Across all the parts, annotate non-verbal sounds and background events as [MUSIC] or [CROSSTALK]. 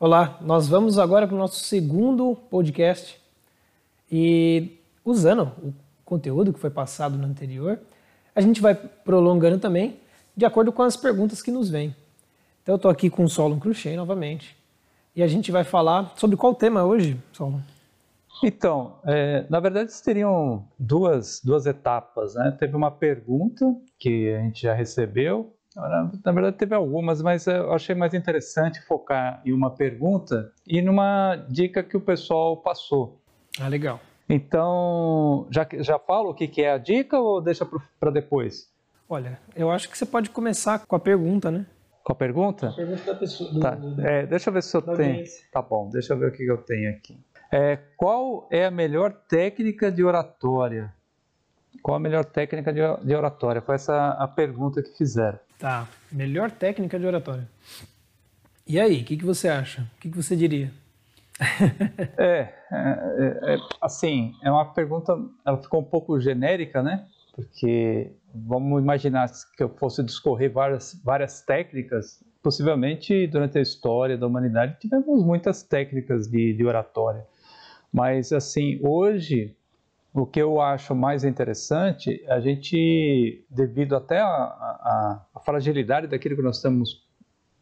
Olá, nós vamos agora para o nosso segundo podcast e usando o conteúdo que foi passado no anterior, a gente vai prolongando também de acordo com as perguntas que nos vêm. Então eu estou aqui com o Solon Cruchet novamente e a gente vai falar sobre qual tema hoje, Solon? Então, é, na verdade teriam duas, duas etapas. Né? Teve uma pergunta que a gente já recebeu na verdade, teve algumas, mas eu achei mais interessante focar em uma pergunta e numa dica que o pessoal passou. Ah, legal. Então, já, já falo o que, que é a dica ou deixa para depois? Olha, eu acho que você pode começar com a pergunta, né? Com a pergunta? A pergunta da pessoa. Do, tá. do, é, deixa eu ver se eu tenho. Tá bom, deixa eu ver o que, que eu tenho aqui. É, qual é a melhor técnica de oratória? Qual a melhor técnica de, oratória? Foi essa a pergunta que fizeram. Tá, melhor técnica de oratória. E aí, o que, que você acha? O que, que você diria? [LAUGHS] é, é, é, assim, é uma pergunta, ela ficou um pouco genérica, né? Porque vamos imaginar que eu fosse discorrer várias, várias técnicas. Possivelmente, durante a história da humanidade, tivemos muitas técnicas de, de oratória. Mas, assim, hoje, o que eu acho mais interessante, a gente, devido até à fragilidade daquilo que nós temos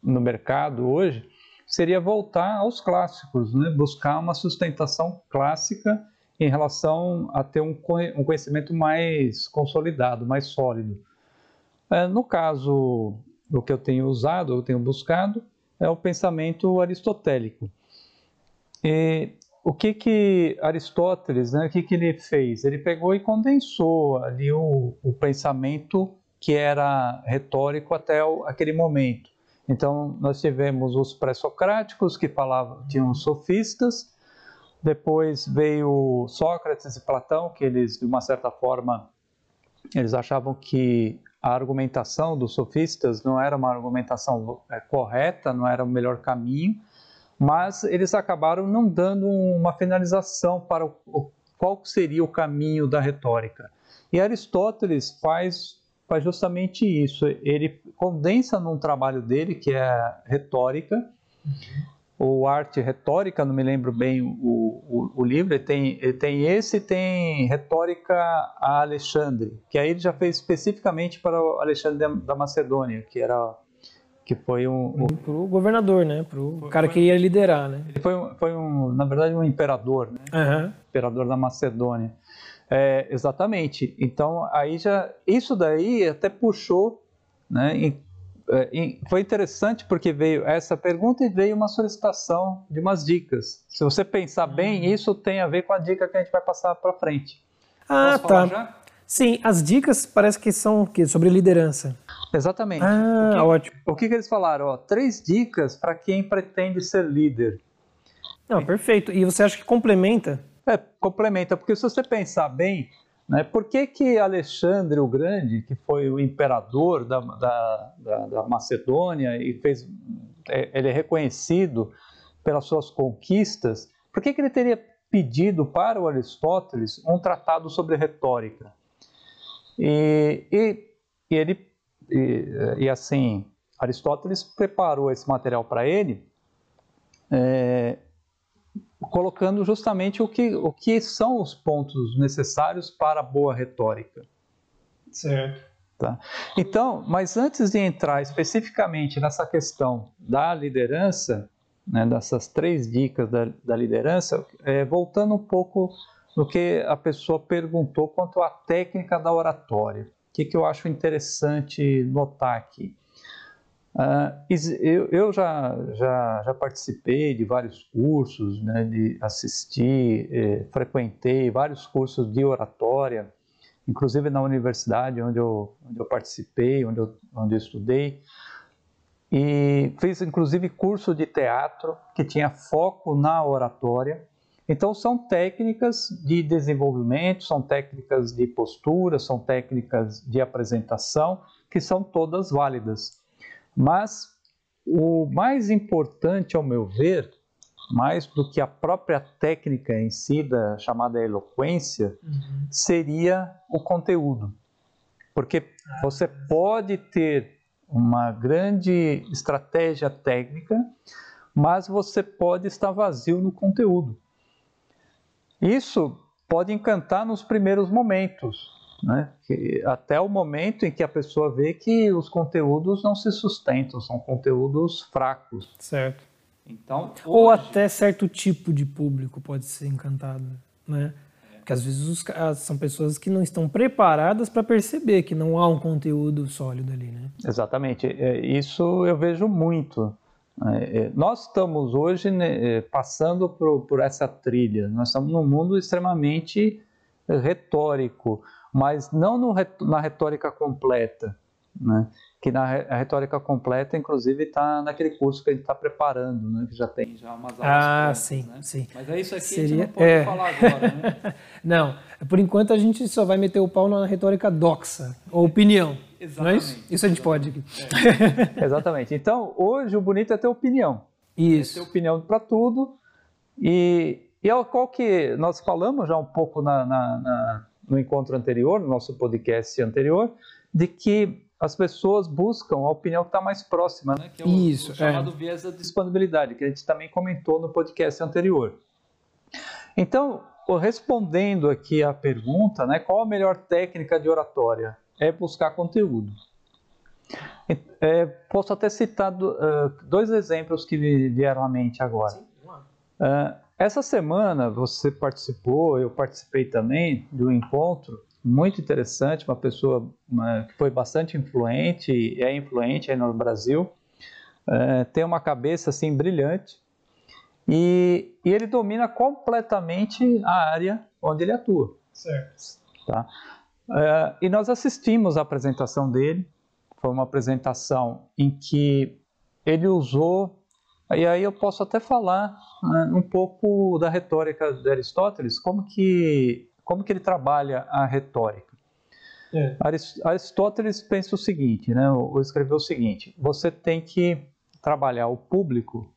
no mercado hoje, seria voltar aos clássicos, né? buscar uma sustentação clássica em relação a ter um conhecimento mais consolidado, mais sólido. É, no caso, o que eu tenho usado, eu tenho buscado, é o pensamento aristotélico. E o que que Aristóteles, né, o que que ele fez? Ele pegou e condensou ali o, o pensamento que era retórico até o, aquele momento. Então, nós tivemos os pré-socráticos, que falavam, tinham sofistas, depois veio Sócrates e Platão, que eles, de uma certa forma, eles achavam que a argumentação dos sofistas não era uma argumentação é, correta, não era o melhor caminho, mas eles acabaram não dando uma finalização para o, qual seria o caminho da retórica. E Aristóteles faz, faz justamente isso. Ele condensa num trabalho dele, que é retórica, ou arte retórica, não me lembro bem o, o, o livro, ele tem, ele tem esse tem retórica a Alexandre, que aí ele já fez especificamente para Alexandre da Macedônia, que era que foi um, um pro governador, né? Pro foi, cara que ia liderar, né? Ele foi, um, foi um, na verdade, um imperador, né? Uhum. Imperador da Macedônia. É, exatamente. Então aí já isso daí até puxou, né? E, é, e foi interessante porque veio essa pergunta e veio uma solicitação de umas dicas. Se você pensar bem, uhum. isso tem a ver com a dica que a gente vai passar para frente. Ah, Posso tá. Sim, as dicas parece que são que sobre liderança. Exatamente. Ah, o que, ótimo. O que, que eles falaram? Ó, três dicas para quem pretende ser líder. Não, perfeito. E você acha que complementa? É, complementa, porque se você pensar bem, né, por que, que Alexandre o Grande, que foi o imperador da, da, da, da Macedônia e fez, é, ele é reconhecido pelas suas conquistas, por que, que ele teria pedido para o Aristóteles um tratado sobre retórica? E, e, e ele e, e assim, Aristóteles preparou esse material para ele, é, colocando justamente o que, o que são os pontos necessários para a boa retórica. Certo. Tá? Então, mas antes de entrar especificamente nessa questão da liderança, né, dessas três dicas da, da liderança, é, voltando um pouco no que a pessoa perguntou quanto à técnica da oratória que, que eu acho interessante notar aqui? Uh, eu, eu já, já, já, participei de vários cursos, né, de assistir, eh, frequentei vários cursos de oratória, inclusive na universidade onde eu, onde eu participei, onde eu, onde eu estudei, e fiz inclusive curso de teatro que tinha foco na oratória. Então, são técnicas de desenvolvimento, são técnicas de postura, são técnicas de apresentação, que são todas válidas. Mas o mais importante, ao meu ver, mais do que a própria técnica em si, da chamada eloquência, uhum. seria o conteúdo. Porque você pode ter uma grande estratégia técnica, mas você pode estar vazio no conteúdo. Isso pode encantar nos primeiros momentos, né? Até o momento em que a pessoa vê que os conteúdos não se sustentam, são conteúdos fracos. Certo. Então, hoje... Ou até certo tipo de público pode ser encantado, né? Porque às vezes os, são pessoas que não estão preparadas para perceber que não há um conteúdo sólido ali, né? Exatamente. É, isso eu vejo muito. É, é, nós estamos hoje né, passando por, por, essa trilha. Nós estamos num mundo extremamente retórico, mas não no, na retórica completa. Né? que na retórica completa, inclusive, está naquele curso que a gente está preparando, né? que já tem já umas aulas. Ah, prontas, sim, né? sim. Mas é isso aqui Seria... a gente não pode é. falar agora, né? [LAUGHS] não, por enquanto a gente só vai meter o pau na retórica doxa, ou opinião. Exatamente. Não é isso? Isso a gente pode aqui. É. Exatamente. Então, hoje o bonito é ter opinião. Isso. É ter opinião para tudo. E, e é qual que nós falamos já um pouco na, na, na, no encontro anterior, no nosso podcast anterior, de que as pessoas buscam a opinião que está mais próxima, né? que é o, Isso, o chamado é. viés da disponibilidade, que a gente também comentou no podcast anterior. Então, respondendo aqui a pergunta, né, qual a melhor técnica de oratória? É buscar conteúdo. É, posso até citar uh, dois exemplos que vieram à mente agora. Uh, essa semana você participou, eu participei também de um encontro muito interessante, uma pessoa uma, que foi bastante influente, é influente aí no Brasil, é, tem uma cabeça assim brilhante e, e, ele domina completamente a área onde ele atua. Certo. Tá? É, e nós assistimos a apresentação dele, foi uma apresentação em que ele usou, e aí eu posso até falar né, um pouco da retórica de Aristóteles, como que como que ele trabalha a retórica? É. Aristóteles pensa o seguinte, né, ou escreveu o seguinte: você tem que trabalhar o público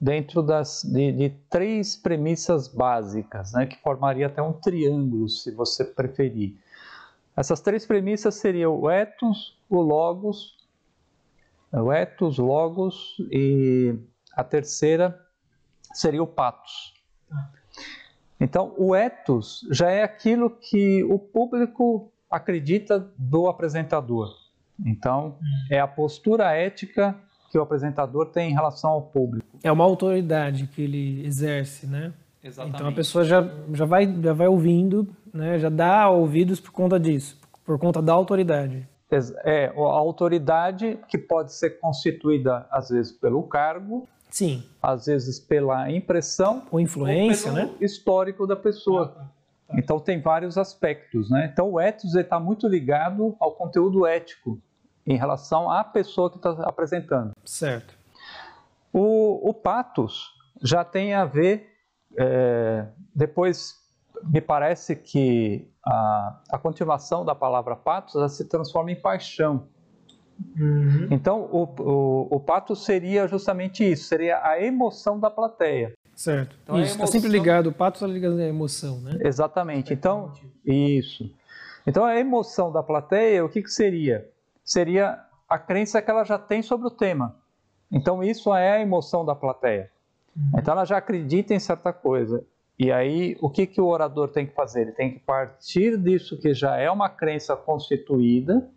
dentro das, de, de, três premissas básicas, né, que formaria até um triângulo, se você preferir. Essas três premissas seriam o ethos, o logos, o ethos, logos e a terceira seria o patos. Então, o ethos já é aquilo que o público acredita do apresentador. Então, é a postura ética que o apresentador tem em relação ao público. É uma autoridade que ele exerce, né? Exatamente. Então a pessoa já, já, vai, já vai ouvindo, né? já dá ouvidos por conta disso, por conta da autoridade. É, a autoridade que pode ser constituída, às vezes, pelo cargo, Sim. Às vezes pela impressão ou influência, ou né? histórico da pessoa. Ah, tá, tá. Então tem vários aspectos, né? Então o ethos está muito ligado ao conteúdo ético em relação à pessoa que está apresentando. Certo. O, o patos já tem a ver, é, depois me parece que a, a continuação da palavra patos se transforma em paixão. Uhum. Então, o, o, o pato seria justamente isso, seria a emoção da plateia. Certo. Então, isso, está emoção... sempre ligado, o pato está ligado à emoção, né? Exatamente. Então, isso. Então, a emoção da plateia, o que, que seria? Seria a crença que ela já tem sobre o tema. Então, isso é a emoção da plateia. Uhum. Então, ela já acredita em certa coisa. E aí, o que, que o orador tem que fazer? Ele tem que partir disso que já é uma crença constituída,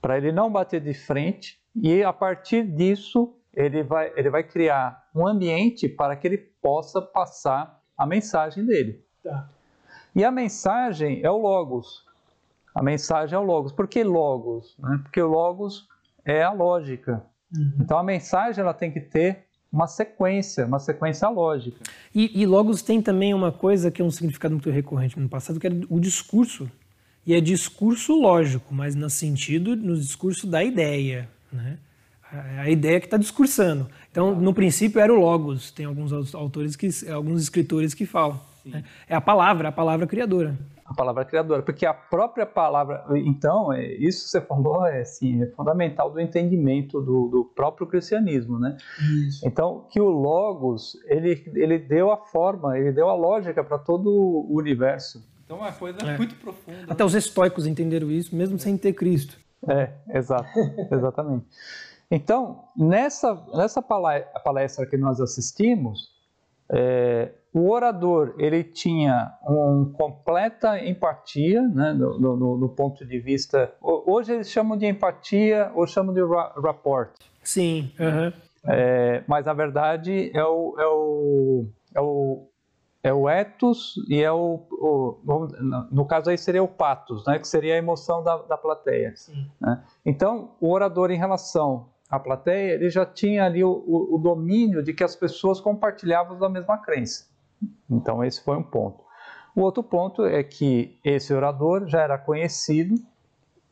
para ele não bater de frente e a partir disso ele vai, ele vai criar um ambiente para que ele possa passar a mensagem dele. Tá. E a mensagem é o Logos. A mensagem é o Logos. Por que Logos? Né? Porque o Logos é a lógica. Uhum. Então a mensagem ela tem que ter uma sequência, uma sequência lógica. E, e Logos tem também uma coisa que é um significado muito recorrente no passado, que é o discurso e é discurso lógico, mas no sentido, no discurso da ideia, né? A ideia que está discursando. Então, no princípio era o logos. Tem alguns autores que, alguns escritores que falam. Né? É a palavra, a palavra criadora. A palavra criadora, porque a própria palavra, então, é, isso que você falou é, assim, é fundamental do entendimento do, do próprio cristianismo, né? Isso. Então, que o logos ele, ele deu a forma, ele deu a lógica para todo o universo. Então é uma coisa é. muito profunda. Até os estoicos entenderam isso, mesmo sem ter Cristo. É, exato, [LAUGHS] exatamente. Então, nessa, nessa palestra que nós assistimos, é, o orador ele tinha uma completa empatia, né, no, no, no, ponto de vista. Hoje eles chamam de empatia ou chamam de rapport. Sim. Uhum. É, mas a verdade é o, é o, é o, é o ethos e é o, o, no caso aí seria o patos, né, que seria a emoção da, da plateia. Né? Então, o orador em relação à plateia, ele já tinha ali o, o, o domínio de que as pessoas compartilhavam da mesma crença. Então, esse foi um ponto. O outro ponto é que esse orador já era conhecido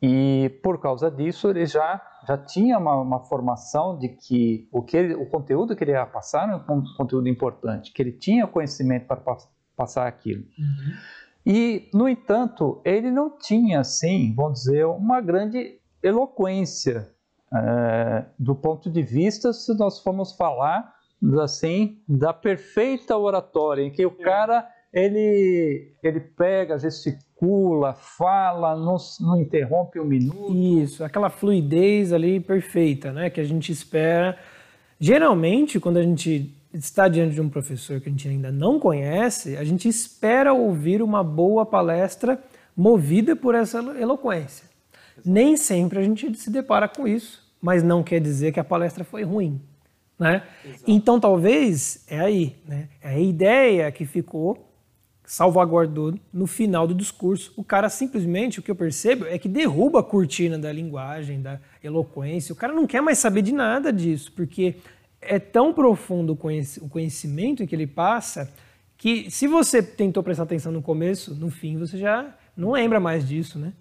e, por causa disso, ele já, já tinha uma, uma formação de que o, que ele, o conteúdo que ele ia passar era um conteúdo importante, que ele tinha conhecimento para passar aquilo. Uhum. E, no entanto, ele não tinha, assim, vamos dizer, uma grande eloquência é, do ponto de vista, se nós formos falar assim da perfeita oratória, em que o cara ele ele pega, gesticula, fala, não, não interrompe um minuto. Isso, aquela fluidez ali perfeita, né, que a gente espera. Geralmente, quando a gente está diante de um professor que a gente ainda não conhece, a gente espera ouvir uma boa palestra movida por essa eloquência. Nem sempre a gente se depara com isso, mas não quer dizer que a palestra foi ruim. Né? Então, talvez, é aí, né? é a ideia que ficou, salvaguardou no final do discurso. O cara simplesmente, o que eu percebo, é que derruba a cortina da linguagem, da eloquência. O cara não quer mais saber de nada disso, porque é tão profundo o conhecimento que ele passa que se você tentou prestar atenção no começo, no fim você já não lembra mais disso, né?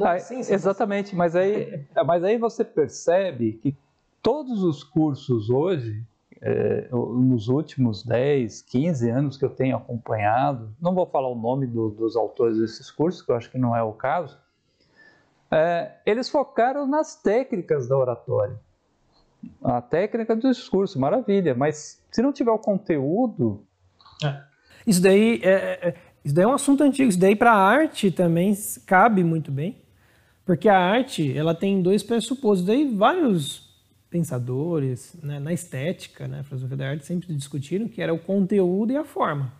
Ah, sim, sim, exatamente, mas aí, [LAUGHS] mas aí você percebe que todos os cursos hoje, é, nos últimos 10, 15 anos que eu tenho acompanhado, não vou falar o nome do, dos autores desses cursos, que eu acho que não é o caso, é, eles focaram nas técnicas da oratória. A técnica do discurso, maravilha, mas se não tiver o conteúdo. É. Isso daí é, é, é isso daí é um assunto antigo. Isso daí para a arte também cabe muito bem, porque a arte ela tem dois pressupostos. Daí vários pensadores né, na estética, né, filosofia da arte sempre discutiram que era o conteúdo e a forma.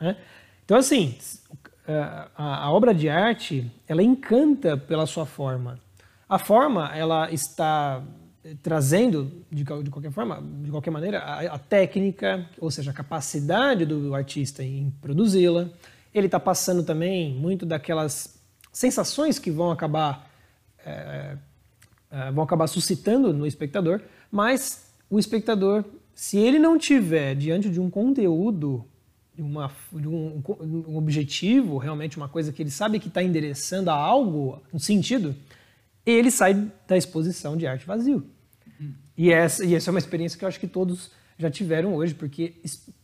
Né? Então assim, a, a obra de arte ela encanta pela sua forma. A forma ela está trazendo de, de, qualquer forma, de qualquer maneira, a, a, técnica, ou seja, a capacidade do artista em produzi-la. Ele está passando também muito daquelas sensações que vão acabar é, vão acabar suscitando no espectador, mas o espectador, se ele não tiver diante de um conteúdo, de, uma, de um, um objetivo, realmente uma coisa que ele sabe que está endereçando a algo, um sentido, ele sai da exposição de arte vazio. E essa, e essa é uma experiência que eu acho que todos já tiveram hoje, porque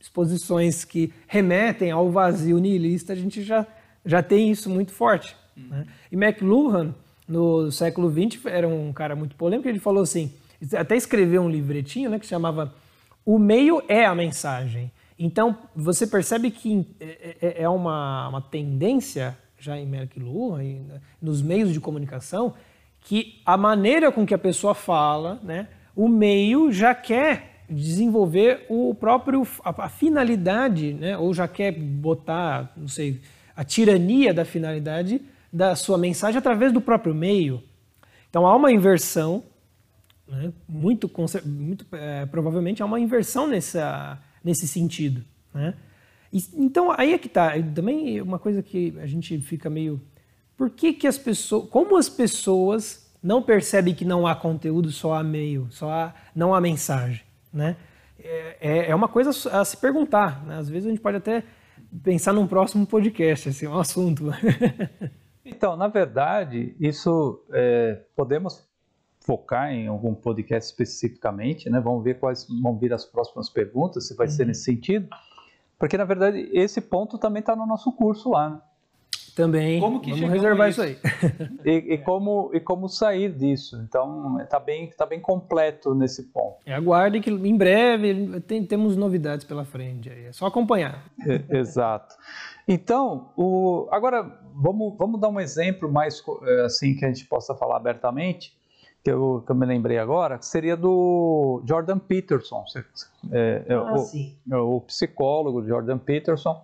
exposições que remetem ao vazio nihilista, a gente já, já tem isso muito forte. Uhum. Né? E McLuhan, no século XX, era um cara muito polêmico, ele falou assim, até escreveu um livretinho né, que chamava O Meio é a Mensagem. Então, você percebe que é, é, é uma, uma tendência, já em McLuhan, nos meios de comunicação, que a maneira com que a pessoa fala, né, o meio já quer desenvolver o próprio a, a finalidade, né? ou já quer botar, não sei, a tirania da finalidade da sua mensagem através do próprio meio. Então há uma inversão, né? muito, muito é, provavelmente há uma inversão nessa, nesse sentido. Né? E, então aí é que está. Também uma coisa que a gente fica meio, por que, que as pessoas, como as pessoas não percebe que não há conteúdo, só há meio, só há, não há mensagem, né? É, é, é uma coisa a se perguntar, né? Às vezes a gente pode até pensar num próximo podcast, assim, um assunto. [LAUGHS] então, na verdade, isso é, podemos focar em algum podcast especificamente, né? Vamos ver quais vão vir as próximas perguntas, se vai uhum. ser nesse sentido, porque na verdade esse ponto também está no nosso curso lá. Né? Também. Como que Vamos reservar isso, aí. [LAUGHS] e, e, como, e como sair disso. Então, está bem, tá bem completo nesse ponto. E aguarde que em breve tem, temos novidades pela frente. Aí. É só acompanhar. É, exato. Então, o, agora vamos, vamos dar um exemplo mais assim que a gente possa falar abertamente que eu, que eu me lembrei agora, seria do Jordan Peterson, é, é, ah, o, é o, psicólogo Jordan Peterson.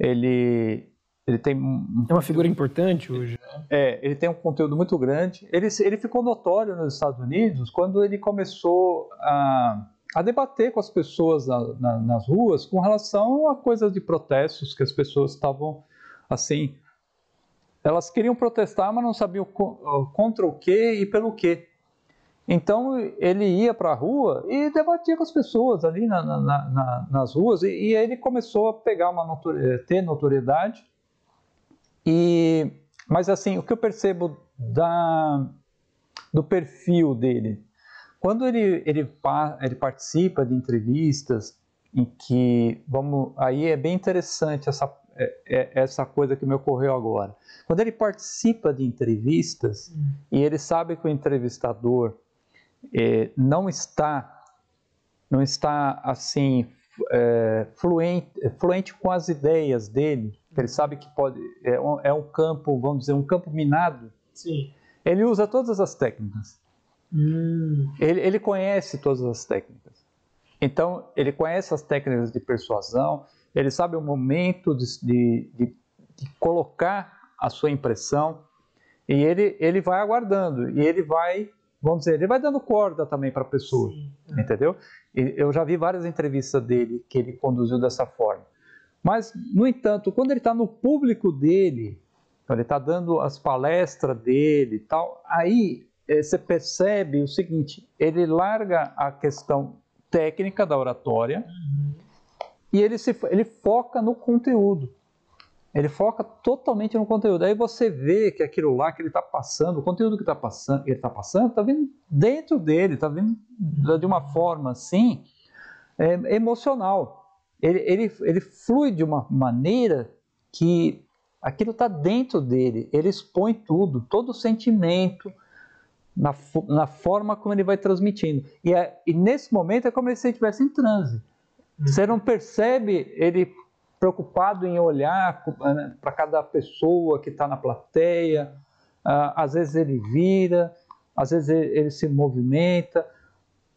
Ele, ele tem é uma figura importante hoje. Né? É, ele tem um conteúdo muito grande. Ele, ele ficou notório nos Estados Unidos quando ele começou a, a debater com as pessoas na, na, nas ruas com relação a coisas de protestos que as pessoas estavam assim elas queriam protestar, mas não sabiam contra o que e pelo que. Então ele ia para a rua e debatia com as pessoas ali na, na, na, nas ruas e, e, ele começou a pegar uma notoriedade, ter notoriedade. E, mas assim, o que eu percebo da, do perfil dele, quando ele, ele, ele participa de entrevistas em que, vamos, aí é bem interessante essa, é, é essa coisa que me ocorreu agora. Quando ele participa de entrevistas hum. e ele sabe que o entrevistador é, não está não está assim é, fluente, fluente com as ideias dele, ele sabe que pode é um, é um campo, vamos dizer, um campo minado. Sim. Ele usa todas as técnicas. Hum. Ele, ele conhece todas as técnicas. Então, ele conhece as técnicas de persuasão, ele sabe o momento de, de, de, de colocar a sua impressão e ele, ele vai aguardando e ele vai, vamos dizer, ele vai dando corda também para a pessoa, Sim. entendeu? E eu já vi várias entrevistas dele que ele conduziu dessa forma. Mas, no entanto, quando ele está no público dele, ele está dando as palestras dele e tal, aí você percebe o seguinte: ele larga a questão técnica da oratória uhum. e ele, se, ele foca no conteúdo. Ele foca totalmente no conteúdo. Aí você vê que aquilo lá que ele está passando, o conteúdo que tá passando, ele está passando, está vindo dentro dele, está vindo de uma forma assim é, emocional. Ele, ele, ele flui de uma maneira que aquilo está dentro dele. Ele expõe tudo, todo o sentimento, na, na forma como ele vai transmitindo. E, é, e nesse momento é como se ele estivesse em transe. Você não percebe ele preocupado em olhar né, para cada pessoa que está na plateia. Ah, às vezes ele vira, às vezes ele se movimenta.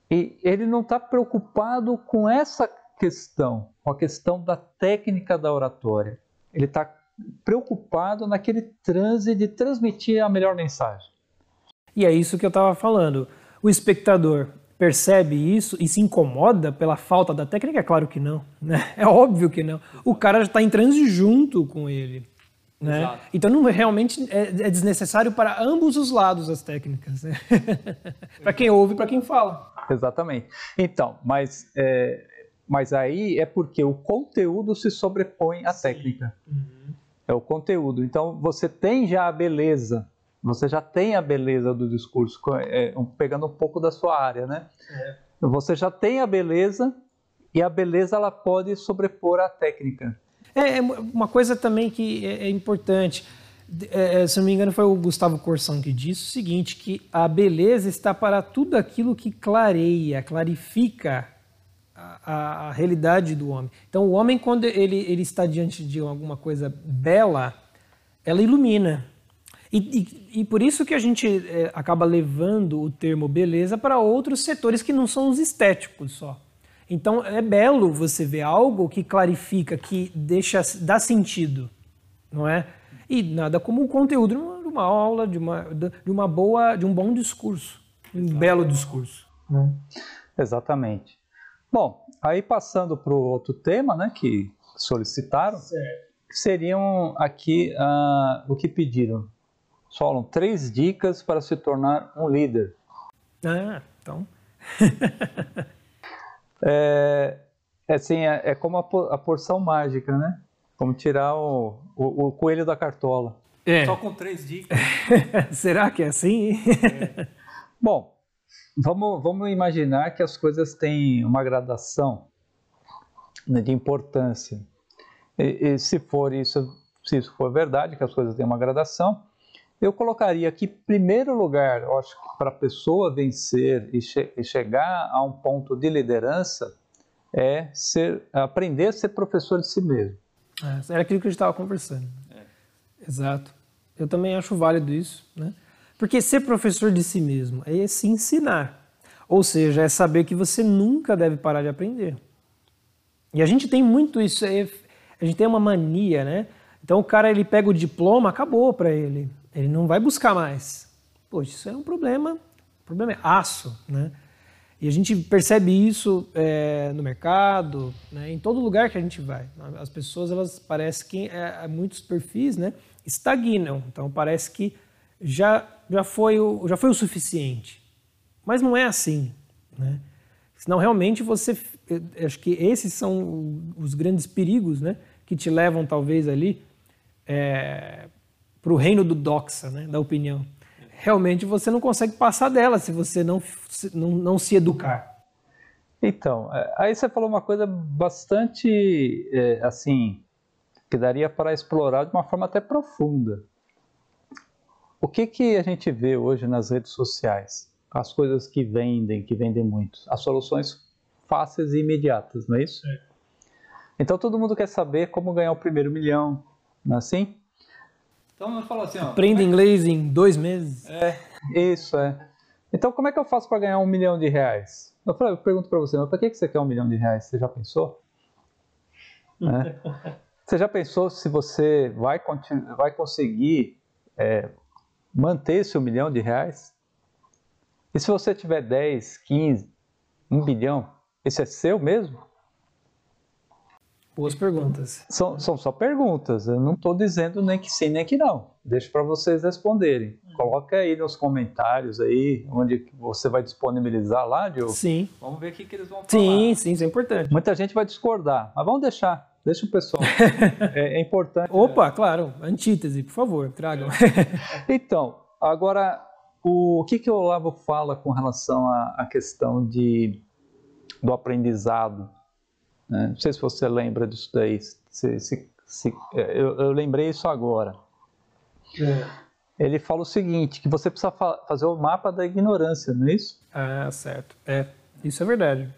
E ele não está preocupado com essa questão, com a questão da técnica da oratória. Ele está preocupado naquele transe de transmitir a melhor mensagem. E é isso que eu estava falando. O espectador percebe isso e se incomoda pela falta da técnica? É claro que não. Né? [LAUGHS] É óbvio que não. O cara já está em transe junto com ele. Né? Então não realmente é, é, desnecessário para ambos os lados as técnicas, né? [LAUGHS] para quem ouve, para quem fala. Exatamente. Então, mas é, mas aí é porque o conteúdo se sobrepõe à Sim. técnica. Uhum. É o conteúdo. Então você tem já a beleza você já tem a beleza do discurso, é, pegando um pouco da sua área, né? É. Você já tem a beleza e a beleza ela pode sobrepor a técnica. É, é uma coisa também que é, é importante. É, se não me engano, foi o Gustavo Corsão que disse o seguinte: que a beleza está para tudo aquilo que clareia, clarifica a, a, a realidade do homem. Então, o homem, quando ele, ele está diante de alguma coisa bela, ela ilumina. E, e, e, por isso que a gente é, acaba levando o termo beleza para outros setores que não são os estéticos só. Então é belo você ver algo que clarifica, que deixa, dá sentido, não é? E nada como o conteúdo de uma aula, de uma, de uma boa, de um bom discurso, um belo discurso. Né? Exatamente. Bom, aí passando para o outro tema, né, que solicitaram, certo. seriam aqui uh, o que pediram Solon, três dicas para se tornar um líder. Ah, então. [LAUGHS] é, é, assim, é, é como a, a, porção mágica, né? Como tirar o, o, o coelho da cartola. É. Só com três dicas. [LAUGHS] Será que é assim? É. Bom, vamos, vamos imaginar que as coisas têm uma gradação né, de importância. E, e, se for isso, se isso for verdade, que as coisas têm uma gradação, eu colocaria que, primeiro lugar, eu acho que para a pessoa vencer e, che e, chegar a um ponto de liderança é ser, aprender a ser professor de si mesmo. É, era aquilo que a gente estava conversando. É. Exato. Eu também acho válido isso, né? Porque ser professor de si mesmo é se ensinar. Ou seja, é saber que você nunca deve parar de aprender. E a gente tem muito isso, é, a gente tem uma mania, né? Então o cara ele pega o diploma, acabou para ele. Ele não vai buscar mais. Poxa, isso é um problema, o problema é aço, né? E a gente percebe isso é, no mercado, né, em todo lugar que a gente vai. As pessoas, elas parece que é, muitos perfis, né, estagnam. Então parece que já já foi o já foi o suficiente. Mas não é assim, né? Senão realmente você acho que esses são os grandes perigos, né, que te levam talvez ali é, para o reino do doxa, né, da opinião realmente você não consegue passar dela se você não, não, não se educar. Então, é, aí você falou uma coisa bastante, é, assim, que daria para explorar de uma forma até profunda. O que, que a gente vê hoje nas redes sociais? As coisas que vendem, que vendem muito. As soluções fáceis e imediatas, não é isso? É. Então todo mundo quer saber como ganhar o primeiro milhão, não é assim? Então eu falo assim, ó. Aprende é inglês em dois meses. É, isso é. Então como é que eu faço para ganhar um milhão de reais? Eu, falei, eu pergunto para você, mas para que você quer um milhão de reais? Você já pensou? é. [LAUGHS] Você já pensou se você vai, vai conseguir é, manter esse um milhão de reais? E se você tiver 10, 15, 1 bilhão, esse é seu mesmo? Boas perguntas. São, são só perguntas. Eu não estou dizendo nem que sim, nem que não. Deixo para vocês responderem. Coloca aí nos comentários aí, onde você vai disponibilizar lá, Diogo. Sim. Vamos ver o que, que eles vão falar. Sim, sim, isso é importante. Muita gente vai discordar, mas vamos deixar. Deixa o pessoal. [LAUGHS] é, é, importante. Opa, é. claro. Antítese, por favor, tragam. então, agora, o, o que, que o Olavo fala com relação à, à questão de, do aprendizado? Né? Não sei se você lembra disso daí. Se, se, se, é, eu, eu, lembrei isso agora. É. Ele fala o seguinte, que você precisa fa fazer o mapa da ignorância, não é isso? Ah, certo. É, isso é verdade.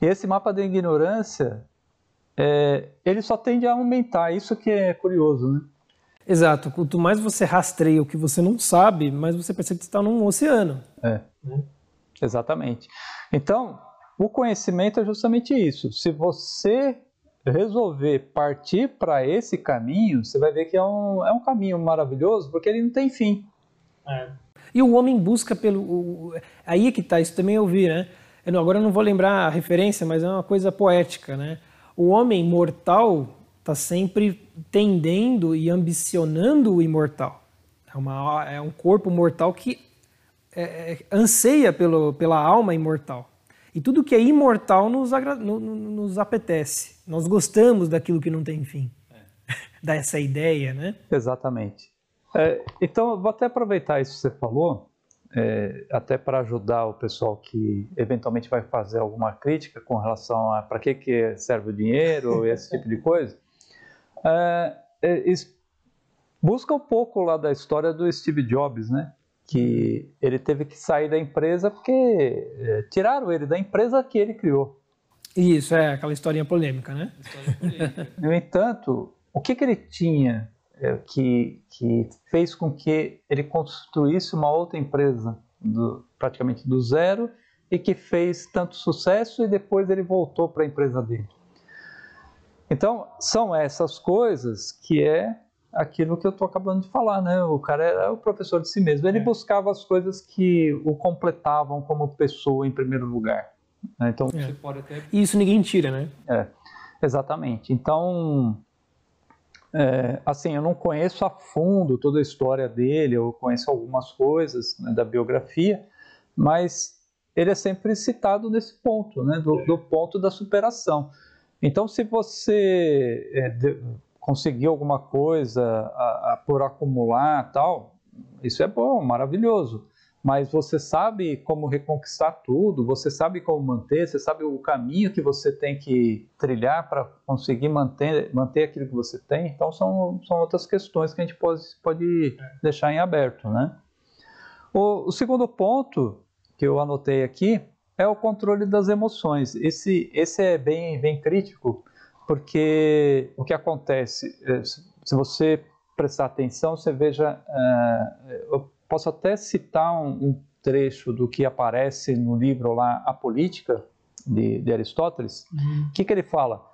E esse mapa da ignorância, é, ele só tende a aumentar. Isso que é curioso, né? Exato. Quanto mais você rastreia o que você não sabe, mais você percebe que está num oceano. É. Exatamente. Então, o conhecimento é justamente isso. Se você resolver partir para esse caminho, você vai ver que é um, é um caminho maravilhoso, porque ele não tem fim. É. E o homem busca pelo. O, aí é que tá, isso também eu vi, né? Eu não, agora eu não vou lembrar a referência, mas é uma coisa poética, né? O homem mortal está sempre tendendo e ambicionando o imortal. É, uma, é um corpo mortal que é, é, anseia pelo, pela alma imortal. E tudo que é imortal nos, nos apetece. Nós gostamos daquilo que não tem fim. É. [LAUGHS] Dessa ideia, né? Exatamente. É, então, vou até aproveitar isso que você falou, é, até para ajudar o pessoal que eventualmente vai fazer alguma crítica com relação a para que, que serve o dinheiro, esse tipo de coisa. É, é busca um pouco lá da história do Steve Jobs, né? Que ele teve que sair da empresa porque é, tiraram ele da empresa que ele criou. Isso, é aquela historinha polêmica, né? Polêmica. no entanto, o que, que ele tinha é, que, que fez com que ele construísse uma outra empresa do, praticamente do zero e que fez tanto sucesso e depois ele voltou para a empresa dele? Então, são essas coisas que é aquilo que eu estou acabando de falar, né? O cara era o professor de si mesmo. Ele é. buscava as coisas que o completavam como pessoa em primeiro lugar. Né? Então, é. até... isso ninguém tira, né? É, exatamente. Então, é, assim, eu não conheço a fundo toda a história dele, eu conheço algumas coisas né, da biografia, mas ele é sempre citado nesse ponto, né? Do, do ponto da superação. Então, se você é, de, conseguir alguma coisa a, a, por acumular tal, isso é bom, maravilhoso. Mas você sabe como reconquistar tudo, você sabe como manter, você sabe o caminho que você tem que trilhar para conseguir manter, manter aquilo que você tem. Então são, são outras questões que a gente pode, pode deixar em aberto. Né? O, o segundo ponto que eu anotei aqui é o controle das emoções. Esse, esse é bem, bem crítico, porque o que acontece, é, se você prestar atenção, você veja, uh, posso até citar um, um, trecho do que aparece no livro lá, A Política, de, de Aristóteles. O uhum. que, que ele fala?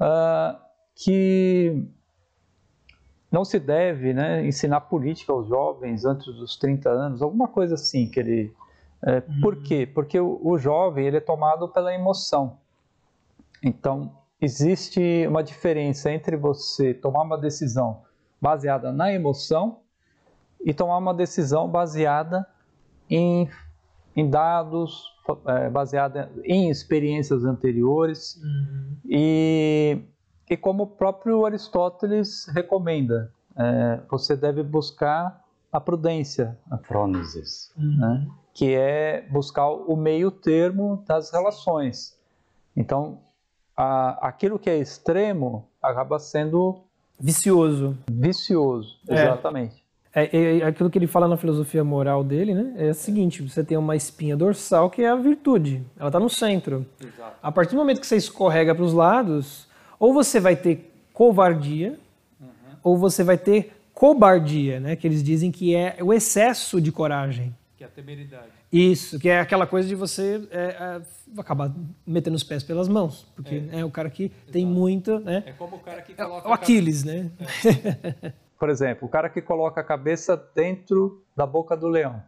Uh, que não se deve né, ensinar política aos jovens antes dos 30 anos, alguma coisa assim que ele... É, uhum. Por quê? Porque o, o jovem ele é tomado pela emoção. Então, existe uma diferença entre você tomar uma decisão baseada na emoção e tomar uma decisão baseada em, em dados, é, baseada em experiências anteriores uhum. e, e como o próprio Aristóteles recomenda, é, você deve buscar a prudência, a frônesis, uhum. né? que é buscar o meio termo das relações. Então, a, aquilo que é extremo acaba sendo vicioso. Vicioso, é. exatamente. É, é, é, aquilo que ele fala na filosofia moral dele, né? É o seguinte: você tem uma espinha dorsal que é a virtude, ela está no centro. Exato. A partir do momento que você escorrega para os lados, ou você vai ter covardia, uhum. ou você vai ter cobardia, né? Que eles dizem que é o excesso de coragem. Que é a temeridade. Isso, que é aquela coisa de você é, é, acabar metendo os pés pelas mãos, porque é, é o cara que Exato. tem muita, né? É como o cara que é coloca o Aquiles, né? É. [LAUGHS] Por exemplo, o cara que coloca a cabeça dentro da boca do leão.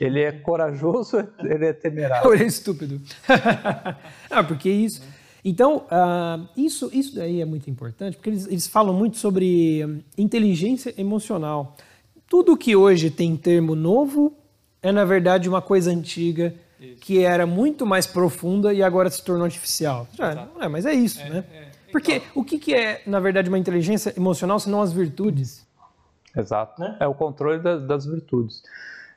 Ele é corajoso, ele é temerário. ele é estúpido. [LAUGHS] ah, porque isso. Então, uh, isso, isso daí é muito importante, porque eles, eles falam muito sobre inteligência emocional. Tudo que hoje tem termo novo é, na verdade, uma coisa antiga isso. que era muito mais profunda e agora se tornou artificial. Já, é, mas é isso, é, né? É. Porque então, o que, que é, na verdade, uma inteligência emocional se não as virtudes? Exato. Né? É o controle das, das, virtudes.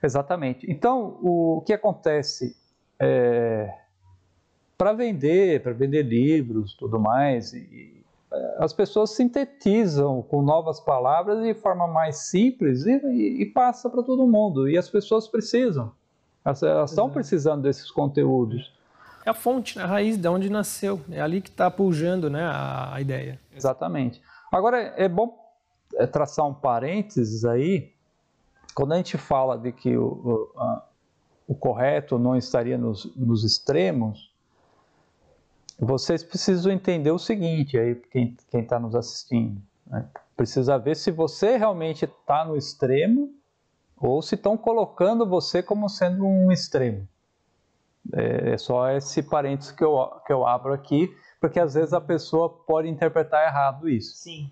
Exatamente. Então, o, o que acontece é, para vender, para vender livros, tudo mais, e, é, as pessoas sintetizam com novas palavras de forma mais simples e, e, e passa para todo mundo. E as pessoas precisam. Elas, elas estão precisando desses conteúdos é a fonte, né, a raiz de onde nasceu. É ali que está pujando né, a, a, ideia. Exatamente. Agora, é bom é, traçar um parênteses aí. Quando a gente fala de que o, o, a, o correto não estaria nos, nos extremos, vocês precisam entender o seguinte, aí quem está nos assistindo. Né? Precisa ver se você realmente está no extremo ou se estão colocando você como sendo um extremo. É, é só esse parênteses que eu, que eu abro aqui, porque às vezes a pessoa pode interpretar errado isso. Sim.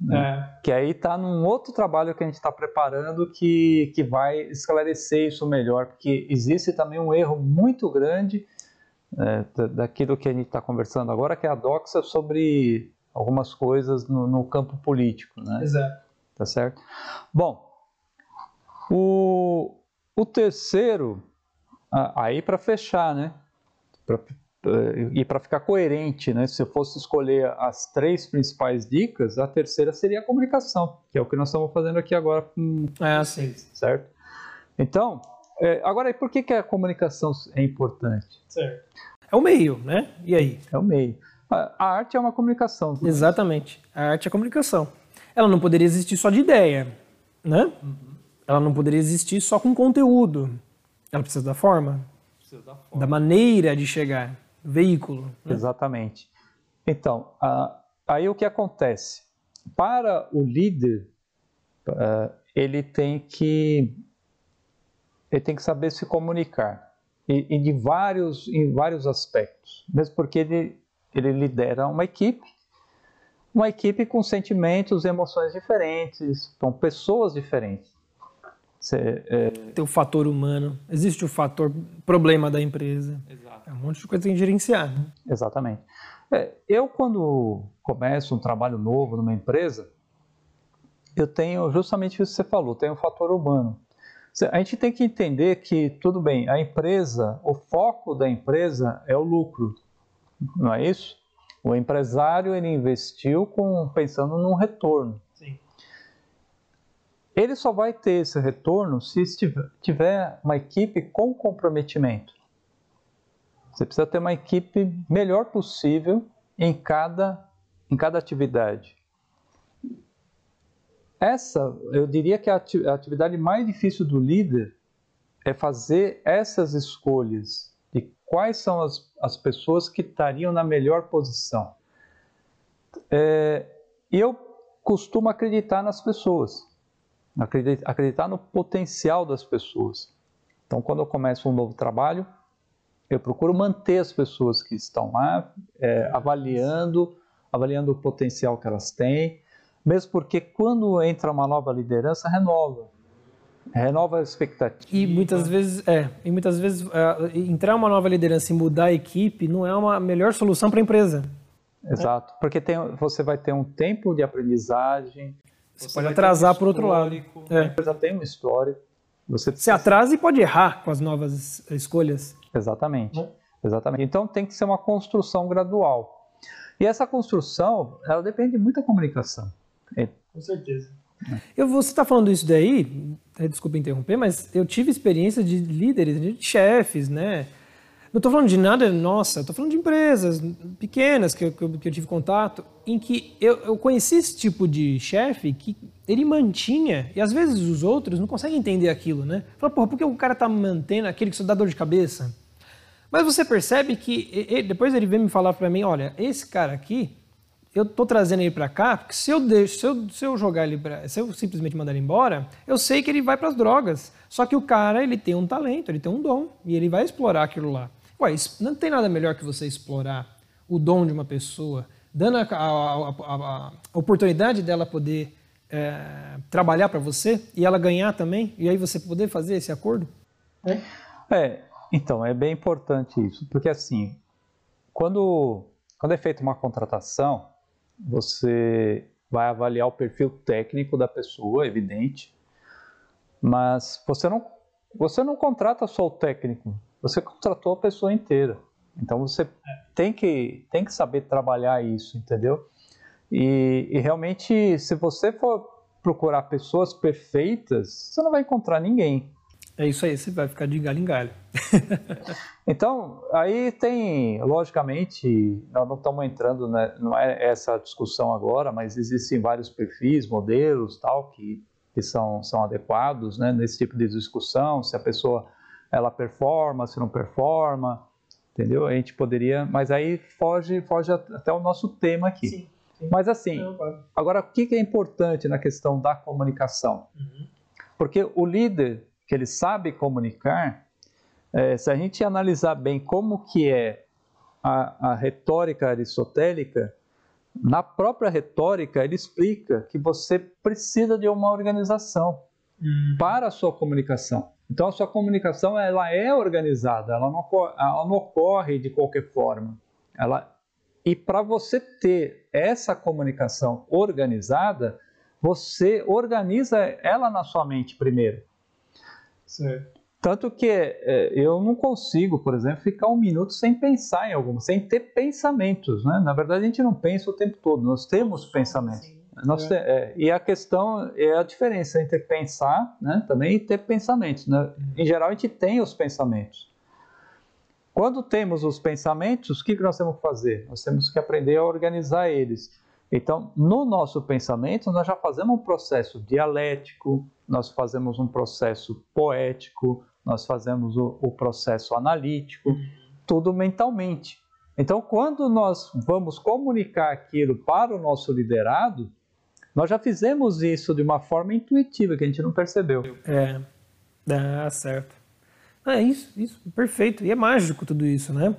Né? É. Que aí está num outro trabalho que a gente está preparando que, que vai esclarecer isso melhor, porque existe também um erro muito grande é, daquilo que a gente está conversando agora, que é a doxa sobre algumas coisas no, no campo político. Né? Exato. Tá certo? Bom, o, o terceiro Aí para fechar, né? Pra, eh, e para ficar coerente, né? Se eu fosse escolher as três principais dicas, a terceira seria a comunicação, que é o que nós estamos fazendo aqui agora com é assim. certo? Então, é, agora por que, que a comunicação é importante? Certo. É o meio, né? E aí? É o meio. A, a arte é uma comunicação. Exatamente. A arte é comunicação. Ela não poderia existir só de ideia, né? Uhum. Ela não poderia existir só com conteúdo. Ela precisa da forma? Precisa da forma. Da maneira de chegar, veículo. Né? Exatamente. Então, aí o que acontece? Para o líder, uh, ele tem que ele tem que saber se comunicar e, e, de vários em vários aspectos, mesmo porque ele ele lidera uma equipe, uma equipe com sentimentos, emoções diferentes, com pessoas diferentes. Você, é... Tem o fator humano, existe o fator problema da empresa. Exato. É um monte de coisa que tem que gerenciar. Né? Exatamente. É, eu, quando começo um trabalho novo numa empresa, eu tenho justamente isso que você falou, tem o fator humano. A gente tem que entender que, tudo bem, a empresa, o foco da empresa é o lucro, não é isso? O empresário ele investiu com, pensando num retorno ele só vai ter esse retorno se tiver uma equipe com comprometimento. Você precisa ter uma equipe melhor possível em cada, em cada atividade. Essa, eu diria que a atividade mais difícil do líder é fazer essas escolhas de quais são as, as pessoas que estariam na melhor posição. É, eu costumo acreditar nas pessoas, acreditar, no potencial das pessoas. Então, quando eu começo um novo trabalho, eu procuro manter as pessoas que estão lá, é, avaliando, avaliando o potencial que elas têm, mesmo porque quando entra uma nova liderança, renova. Renova a expectativa. E muitas vezes, é, e muitas vezes é, entrar uma nova liderança e mudar a equipe não é uma melhor solução para a empresa. Exato, porque tem, você vai ter um tempo de aprendizagem. Você, você pode atrasar um por outro lado. É. A empresa tem um histórico. Você, você atrasa e pode errar com as novas escolhas. Exatamente. Né? Exatamente. Então tem que ser uma construção gradual. E essa construção, ela depende de muita comunicação. É. Com certeza. Eu, você está falando isso daí, é, desculpa interromper, mas eu tive experiência de líderes, de chefes, né? Não estou falando de nada, nossa, estou falando de empresas pequenas que eu, que eu, tive contato, em que eu, eu conheci esse tipo de chefe que ele mantinha, e às vezes os outros não conseguem entender aquilo, né? Fala, porra, por que o cara está mantendo aquele que só dá dor de cabeça? Mas você percebe que ele, depois ele vem me falar para mim, olha, esse cara aqui, eu tô trazendo ele para cá, porque se eu deixo, se eu, se eu jogar ele se eu simplesmente mandar ele embora, eu sei que ele vai para as drogas. Só que o cara, ele tem um talento, ele tem um dom e ele vai explorar aquilo lá. Ué, não tem nada melhor que você explorar o dom de uma pessoa, dando a, a, a, a oportunidade dela poder é, trabalhar para você e ela ganhar também, e aí você poder fazer esse acordo? É. é, então, é bem importante isso, porque assim, quando, quando é feita uma contratação, você vai avaliar o perfil técnico da pessoa, evidente, mas você não, você não contrata só o técnico, você contratou a pessoa inteira. Então você tem que, tem que saber trabalhar isso, entendeu? E, e realmente, se você for procurar pessoas perfeitas, você não vai encontrar ninguém. É isso aí, você vai ficar de galho em galho. [LAUGHS] então, aí tem, logicamente, nós não estamos entrando, né, não é essa discussão agora, mas existem vários perfis, modelos, tal, que, que são, são adequados né, nesse tipo de discussão, se a pessoa ela performa, se não performa, entendeu? A gente poderia, mas aí foge, foge até o nosso tema aqui. Sim, sim. Mas assim, agora o que é importante na questão da comunicação? Uhum. Porque o líder que ele sabe comunicar, é, se a gente analisar bem como que é a, a retórica aristotélica, na própria retórica ele explica que você precisa de uma organização uhum. para a sua comunicação. Então a sua comunicação ela é organizada, ela não, ela não ocorre de qualquer forma. Ela, e para você ter essa comunicação organizada, você organiza ela na sua mente primeiro. Certo. Tanto que é, eu não consigo, por exemplo, ficar um minuto sem pensar em alguma, sem ter pensamentos. Né? Na verdade, a gente não pensa o tempo todo, nós temos pensamentos. Nós te, é, e a questão é a diferença entre pensar né, também e ter pensamentos. Né? Em geral, a gente tem os pensamentos. Quando temos os pensamentos, o que nós temos que fazer? Nós temos que aprender a organizar eles. Então, no nosso pensamento, nós já fazemos um processo dialético, nós fazemos um processo poético, nós fazemos o, o processo analítico, tudo mentalmente. Então, quando nós vamos comunicar aquilo para o nosso liderado, nós já fizemos isso de uma forma intuitiva, que a gente não percebeu. É, dá certo. É isso, isso, perfeito. E é mágico tudo isso, né?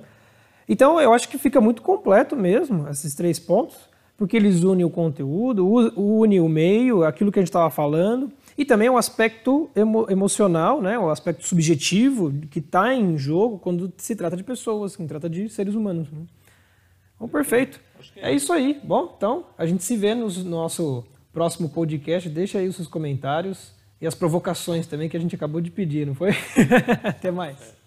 Então, eu acho que fica muito completo mesmo, esses três pontos porque eles unem o conteúdo, unem o meio, aquilo que a gente estava falando, e também o aspecto emo emocional, né, o aspecto subjetivo que está em jogo quando se trata de pessoas, quando se trata de seres humanos. Né? Bom, perfeito. É, é isso aí. Bom, então a gente se vê no nosso próximo podcast. Deixa aí os seus comentários e as provocações também que a gente acabou de pedir, não foi? [LAUGHS] Até mais.